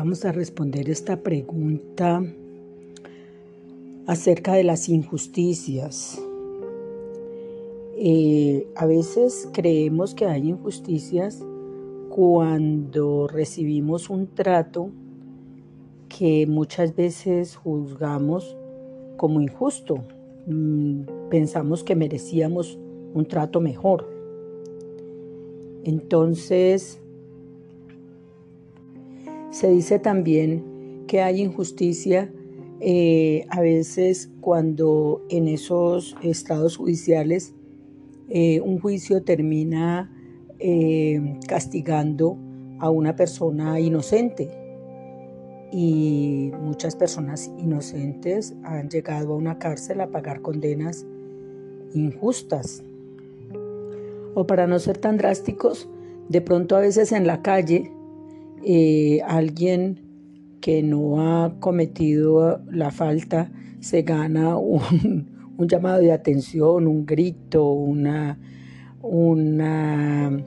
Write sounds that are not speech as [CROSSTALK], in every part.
vamos a responder esta pregunta acerca de las injusticias. Eh, a veces creemos que hay injusticias cuando recibimos un trato que muchas veces juzgamos como injusto. Mm, pensamos que merecíamos un trato mejor. Entonces, se dice también que hay injusticia eh, a veces cuando en esos estados judiciales eh, un juicio termina eh, castigando a una persona inocente y muchas personas inocentes han llegado a una cárcel a pagar condenas injustas. O para no ser tan drásticos, de pronto a veces en la calle alguien que no ha cometido la falta se gana [LAUGHS] un, llamado de atención, un grito, una, una,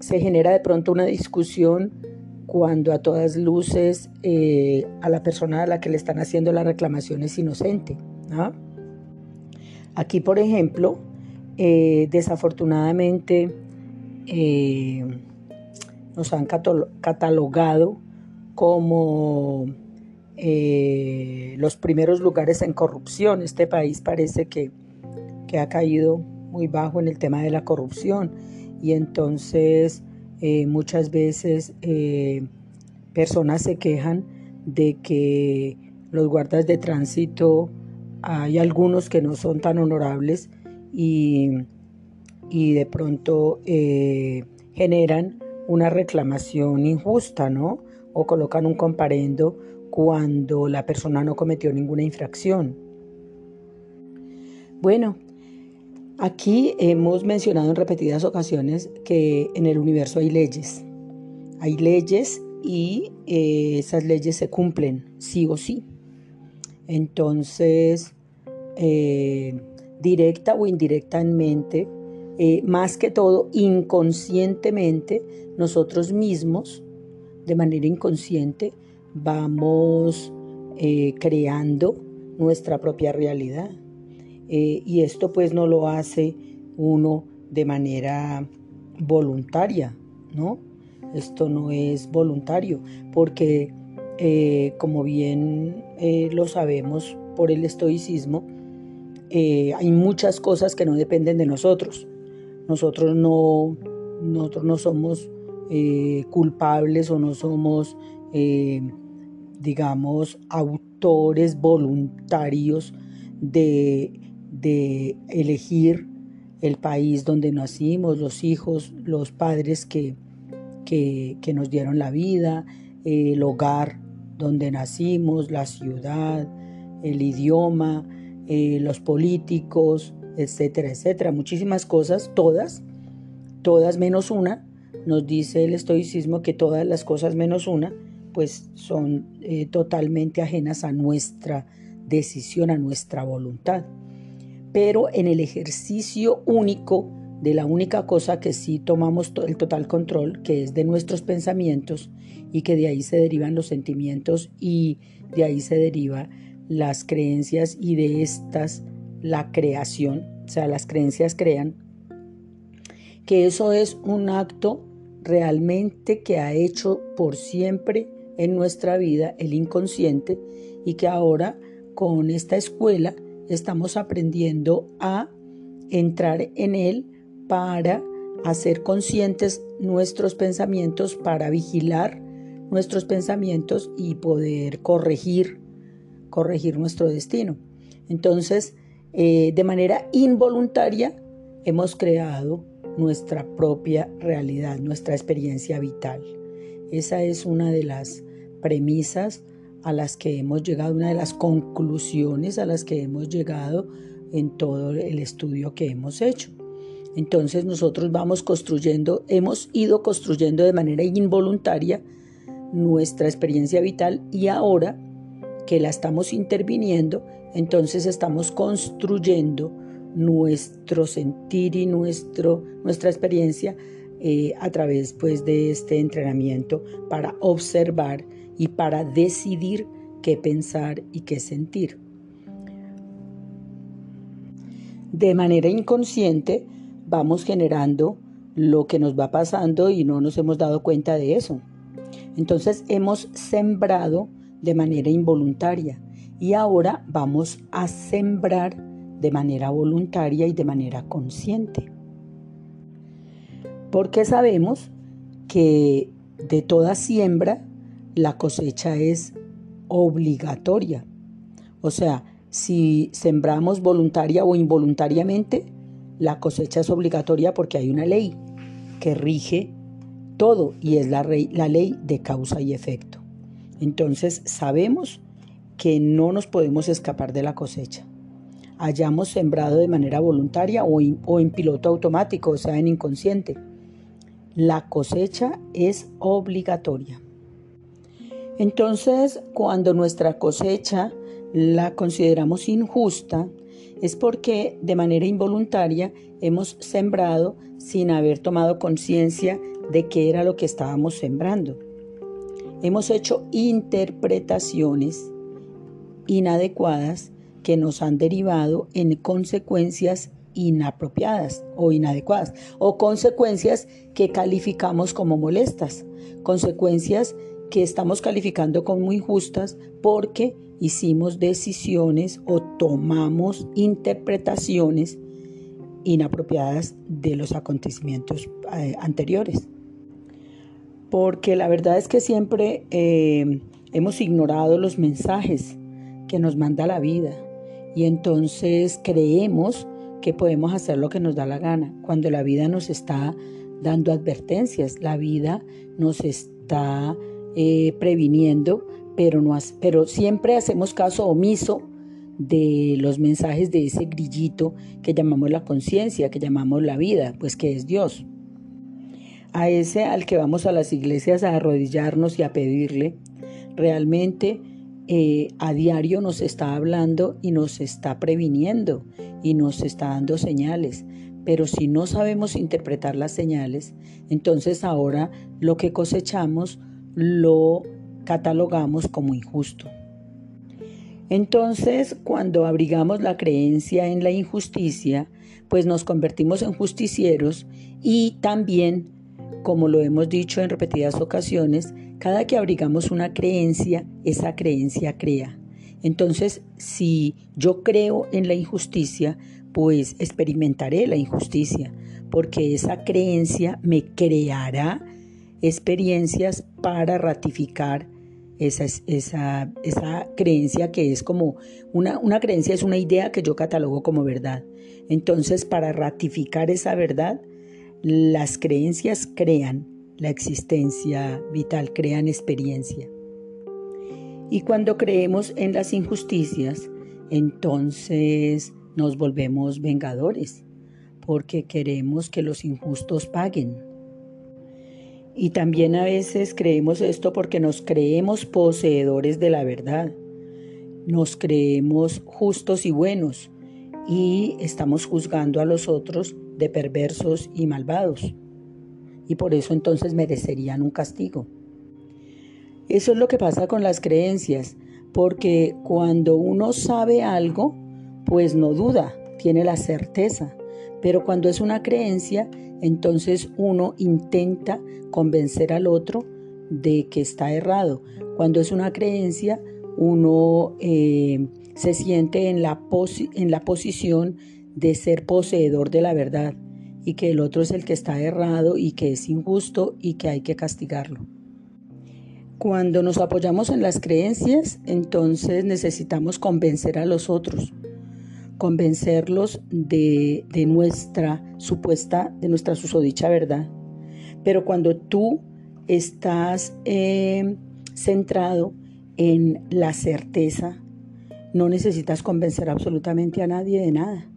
se genera de pronto una discusión cuando a todas luces eh, a la persona a la que le están haciendo la reclamación es inocente. Aquí, por ejemplo, eh, desafortunadamente eh, nos han catalogado como eh, los primeros lugares en corrupción. Este país parece que, ha caído muy bajo en el tema de la corrupción y entonces eh, muchas veces eh, personas se quejan de que los guardas de tránsito hay algunos que no son tan honorables y, y de pronto generan una reclamación injusta, ¿no? o colocan un comparendo cuando la persona no cometió ninguna infracción. Bueno, aquí hemos mencionado en repetidas ocasiones que en el universo hay leyes. Hay leyes y eh, esas leyes se cumplen, sí o sí. Entonces, eh, directa o indirectamente, eh, más que todo inconscientemente, nosotros mismos de manera inconsciente vamos eh, creando nuestra propia realidad. Eh, y esto pues no lo hace uno de manera voluntaria, ¿no? Esto no es voluntario, porque como bien lo sabemos por el estoicismo, hay muchas cosas que no dependen de nosotros. Nosotros no, nosotros no somos eh, culpables o no somos, eh, digamos, autores voluntarios de, elegir el país donde nacimos, los hijos, los padres que, que, nos dieron la vida, el hogar donde nacimos, la ciudad, el idioma, eh, los políticos, etcétera, etcétera. Muchísimas cosas, todas, todas menos una, nos dice el estoicismo que todas las cosas menos una, pues son eh, totalmente ajenas a nuestra decisión, a nuestra voluntad. Pero en el ejercicio único de la única cosa que sí tomamos el total control, que es de nuestros pensamientos y que de ahí se derivan los sentimientos y de ahí se derivan las creencias y de estas la creación, o sea, las creencias crean, que eso es un acto realmente que ha hecho por siempre en nuestra vida el inconsciente y que ahora con esta escuela estamos aprendiendo a entrar en él para hacer conscientes nuestros pensamientos, para vigilar nuestros pensamientos y poder corregir, corregir nuestro destino. Entonces, eh, de manera involuntaria, hemos creado nuestra propia realidad, nuestra experiencia vital. Esa es una de las premisas a las que hemos llegado, una de las conclusiones a las que hemos llegado en todo el estudio que hemos hecho. Entonces nosotros vamos construyendo, hemos ido construyendo de manera involuntaria nuestra experiencia vital y ahora que la estamos interviniendo, entonces estamos construyendo nuestro sentir y nuestro, nuestra experiencia eh, a través pues, de este entrenamiento para observar y para decidir qué pensar y qué sentir. De manera inconsciente vamos generando lo que nos va pasando y no nos hemos dado cuenta de eso. Entonces hemos sembrado de manera involuntaria y ahora vamos a sembrar de manera voluntaria y de manera consciente. Porque sabemos que de toda siembra la cosecha es obligatoria. O sea, si sembramos voluntaria o involuntariamente, la cosecha es obligatoria porque hay una ley que rige todo y es la, ley de causa y efecto. Entonces sabemos que no nos podemos escapar de la cosecha. Hayamos sembrado de manera voluntaria o, o en piloto automático, o sea, en inconsciente. La cosecha es obligatoria. Entonces, cuando nuestra cosecha la consideramos injusta, es porque de manera involuntaria hemos sembrado sin haber tomado conciencia de qué era lo que estábamos sembrando. Hemos hecho interpretaciones inadecuadas que nos han derivado en consecuencias inapropiadas o inadecuadas o consecuencias que calificamos como molestas, consecuencias que estamos calificando como injustas porque hicimos decisiones o tomamos interpretaciones inapropiadas de los acontecimientos eh, anteriores. Porque la verdad es que siempre eh, hemos ignorado los mensajes que nos manda la vida y entonces creemos que podemos hacer lo que nos da la gana, cuando la vida nos está dando advertencias, la vida nos está eh, previniendo, pero, no, pero siempre hacemos caso omiso de los mensajes de ese grillito que llamamos la conciencia, que llamamos la vida, pues que es Dios. A ese al que vamos a las iglesias a arrodillarnos y a pedirle, realmente eh, a diario nos está hablando y nos está previniendo y nos está dando señales. Pero si no sabemos interpretar las señales, entonces ahora lo que cosechamos lo catalogamos como injusto. Entonces, cuando abrigamos la creencia en la injusticia, pues nos convertimos en justicieros y también, como lo hemos dicho en repetidas ocasiones, cada que abrigamos una creencia, esa creencia crea. Entonces, si yo creo en la injusticia, pues experimentaré la injusticia, porque esa creencia me creará experiencias para ratificar esa, esa, esa creencia que es como una, una creencia, es una idea que yo catalogo como verdad. Entonces, para ratificar esa verdad, las creencias crean la existencia vital, crean experiencia. Y cuando creemos en las injusticias, entonces nos volvemos vengadores, porque queremos que los injustos paguen. Y también a veces creemos esto porque nos creemos poseedores de la verdad. Nos creemos justos y buenos y estamos juzgando a los otros de perversos y malvados. Y por eso entonces merecerían un castigo. Eso es lo que pasa con las creencias, porque cuando uno sabe algo, pues no duda, tiene la certeza. Pero cuando es una creencia, entonces uno intenta convencer al otro de que está errado. Cuando es una creencia, uno eh, se siente en la, en la posición de ser poseedor de la verdad y que el otro es el que está errado y que es injusto y que hay que castigarlo. Cuando nos apoyamos en las creencias, entonces necesitamos convencer a los otros convencerlos de, nuestra supuesta, de nuestra susodicha verdad. Pero cuando tú estás eh, centrado en la certeza, no necesitas convencer absolutamente a nadie de nada,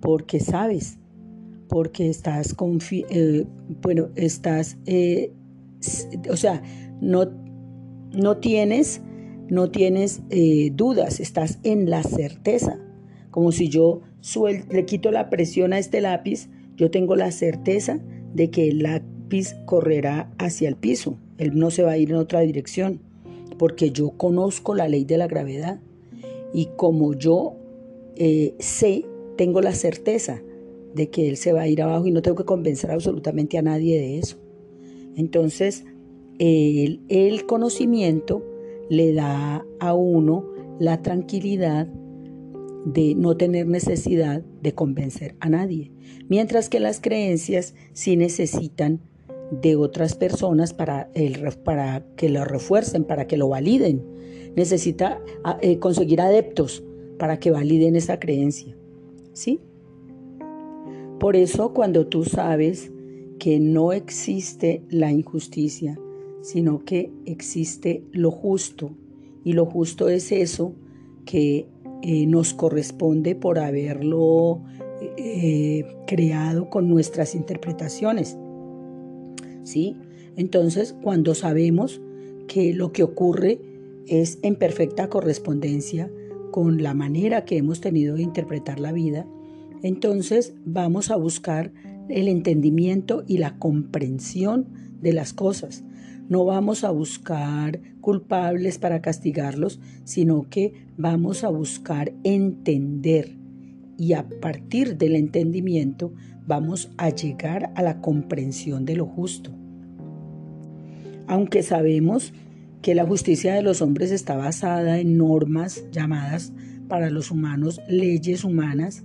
porque sabes, porque estás, eh, bueno, estás, eh, o sea, no, no tienes, no tienes dudas, estás en la certeza. Como si yo le quito la presión a este lápiz, yo tengo la certeza de que el lápiz correrá hacia el piso, él no se va a ir en otra dirección, porque yo conozco la ley de la gravedad y como yo eh, sé, tengo la certeza de que él se va a ir abajo y no tengo que convencer absolutamente a nadie de eso. Entonces, el, conocimiento le da a uno la tranquilidad de no tener necesidad de convencer a nadie, mientras que las creencias sí necesitan de otras personas para, para que lo refuercen, para que lo validen. Necesita ah, eh, conseguir adeptos para que validen esa creencia. ¿Sí? Por eso cuando tú sabes que no existe la injusticia, sino que existe lo justo, y lo justo es eso que eh, nos corresponde por haberlo eh, creado con nuestras interpretaciones. ¿Sí? Entonces, cuando sabemos que lo que ocurre es en perfecta correspondencia con la manera que hemos tenido de interpretar la vida, entonces vamos a buscar el entendimiento y la comprensión de las cosas. No vamos a buscar culpables para castigarlos, sino que vamos a buscar entender y a partir del entendimiento vamos a llegar a la comprensión de lo justo. Aunque sabemos que la justicia de los hombres está basada en normas llamadas para los humanos leyes humanas,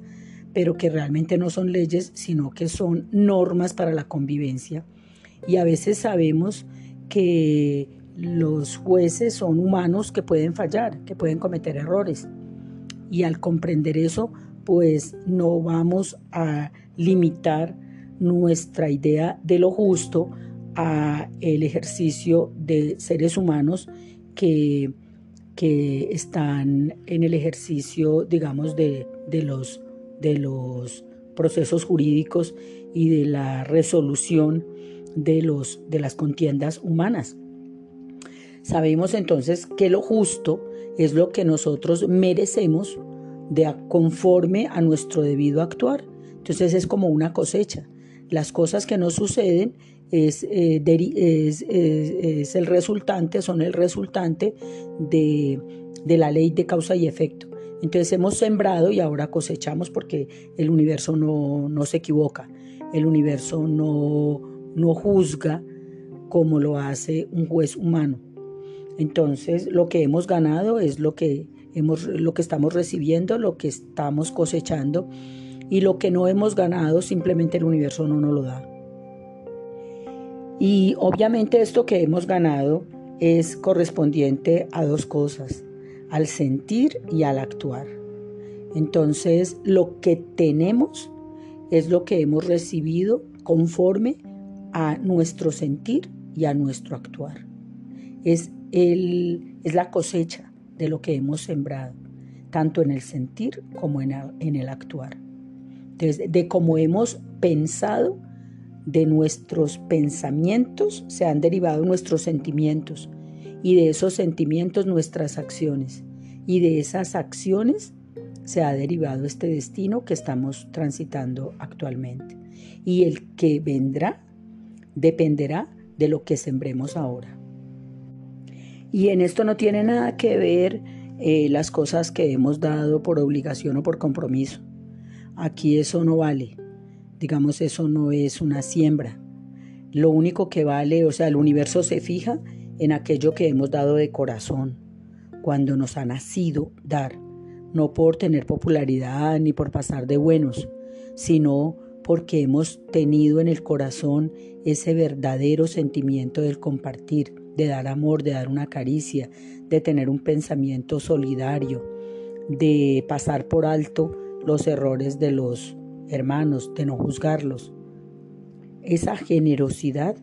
pero que realmente no son leyes, sino que son normas para la convivencia. Y a veces sabemos que los jueces son humanos que pueden fallar, que pueden cometer errores. Y al comprender eso, pues no vamos a limitar nuestra idea de lo justo a el ejercicio de seres humanos que, que están en el ejercicio, digamos, de, los, de los procesos jurídicos y de la resolución de, los, de las contiendas humanas. Sabemos entonces que lo justo es lo que nosotros merecemos de conforme a nuestro debido actuar. Entonces es como una cosecha. Las cosas que nos suceden es, eh, es, el resultante, son el resultante de, de la ley de causa y efecto. Entonces hemos sembrado y ahora cosechamos porque el universo no, no se equivoca, el universo no, no juzga como lo hace un juez humano. Entonces lo que hemos ganado es lo que, hemos, lo que estamos recibiendo, lo que estamos cosechando y lo que no hemos ganado simplemente el universo no nos lo da. Y obviamente esto que hemos ganado es correspondiente a dos cosas, al sentir y al actuar. Entonces lo que tenemos es lo que hemos recibido conforme a nuestro sentir y a nuestro actuar. Es, el, es la cosecha de lo que hemos sembrado, tanto en el sentir como en, en el actuar. De cómo hemos pensado, de nuestros pensamientos se han derivado nuestros sentimientos y de esos sentimientos nuestras acciones y de esas acciones se ha derivado este destino que estamos transitando actualmente. Y el que vendrá dependerá de lo que sembremos ahora. Y en esto no tiene nada que ver eh, las cosas que hemos dado por obligación o por compromiso. Aquí eso no vale. Digamos, eso no es una siembra. Lo único que vale, o sea, el universo se fija en aquello que hemos dado de corazón, cuando nos ha nacido dar, no por tener popularidad ni por pasar de buenos, sino porque hemos tenido en el corazón ese verdadero sentimiento del compartir, de dar amor, de dar una caricia, de tener un pensamiento solidario, de pasar por alto los errores de los hermanos, de no juzgarlos. Esa generosidad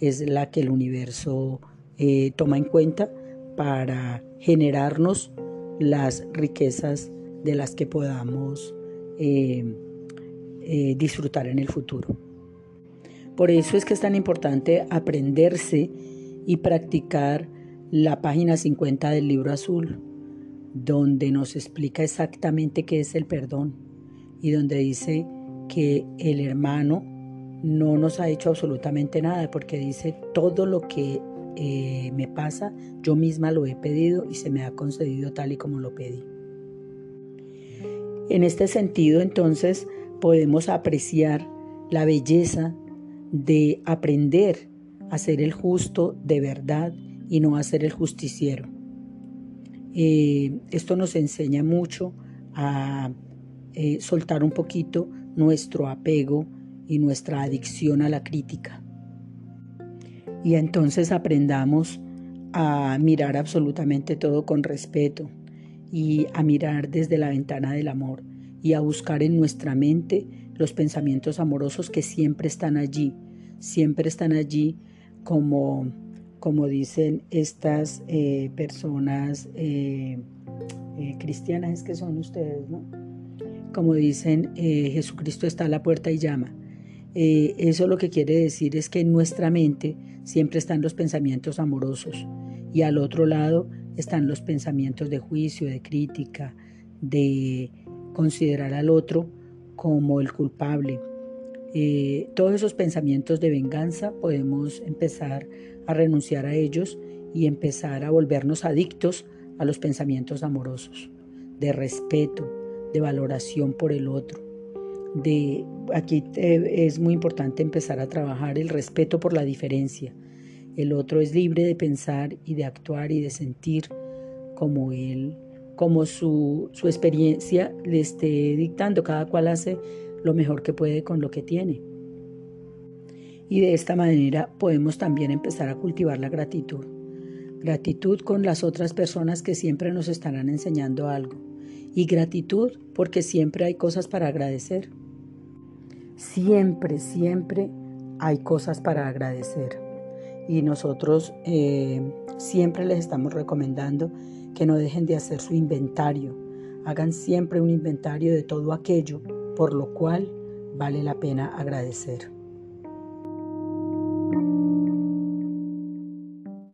es la que el universo eh, toma en cuenta para generarnos las riquezas de las que podamos eh, eh, disfrutar en el futuro. Por eso es que es tan importante aprenderse y practicar la página 50 del libro azul, donde nos explica exactamente qué es el perdón y donde dice que el hermano no nos ha hecho absolutamente nada, porque dice todo lo que eh, me pasa, yo misma lo he pedido y se me ha concedido tal y como lo pedí. En este sentido, entonces, podemos apreciar la belleza de aprender a ser el justo de verdad y no a ser el justiciero. Eh, esto nos enseña mucho a eh, soltar un poquito nuestro apego y nuestra adicción a la crítica. Y entonces aprendamos a mirar absolutamente todo con respeto y a mirar desde la ventana del amor y a buscar en nuestra mente los pensamientos amorosos que siempre están allí, siempre están allí como como dicen estas eh, personas eh, eh, cristianas, que son ustedes, ¿no? Como dicen, Jesucristo está a la puerta y llama. eso lo que quiere decir es que en nuestra mente siempre están los pensamientos amorosos y al otro lado están los pensamientos de juicio, de crítica, de considerar al otro como el culpable. Todos esos pensamientos de venganza podemos empezar a renunciar a ellos y empezar a volvernos adictos a los pensamientos amorosos, de respeto, de valoración por el otro. De, aquí eh, es muy importante empezar a trabajar el respeto por la diferencia. El otro es libre de pensar y de actuar y de sentir como él, como su, su experiencia le esté dictando. Cada cual hace lo mejor que puede con lo que tiene y de esta manera podemos también empezar a cultivar la gratitud. Gratitud con las otras personas que siempre nos estarán enseñando algo y gratitud porque siempre hay cosas para agradecer. Siempre, siempre hay cosas para agradecer. Y nosotros eh, siempre les estamos recomendando que no dejen de hacer su inventario. Hagan siempre un inventario de todo aquello por lo cual vale la pena agradecer.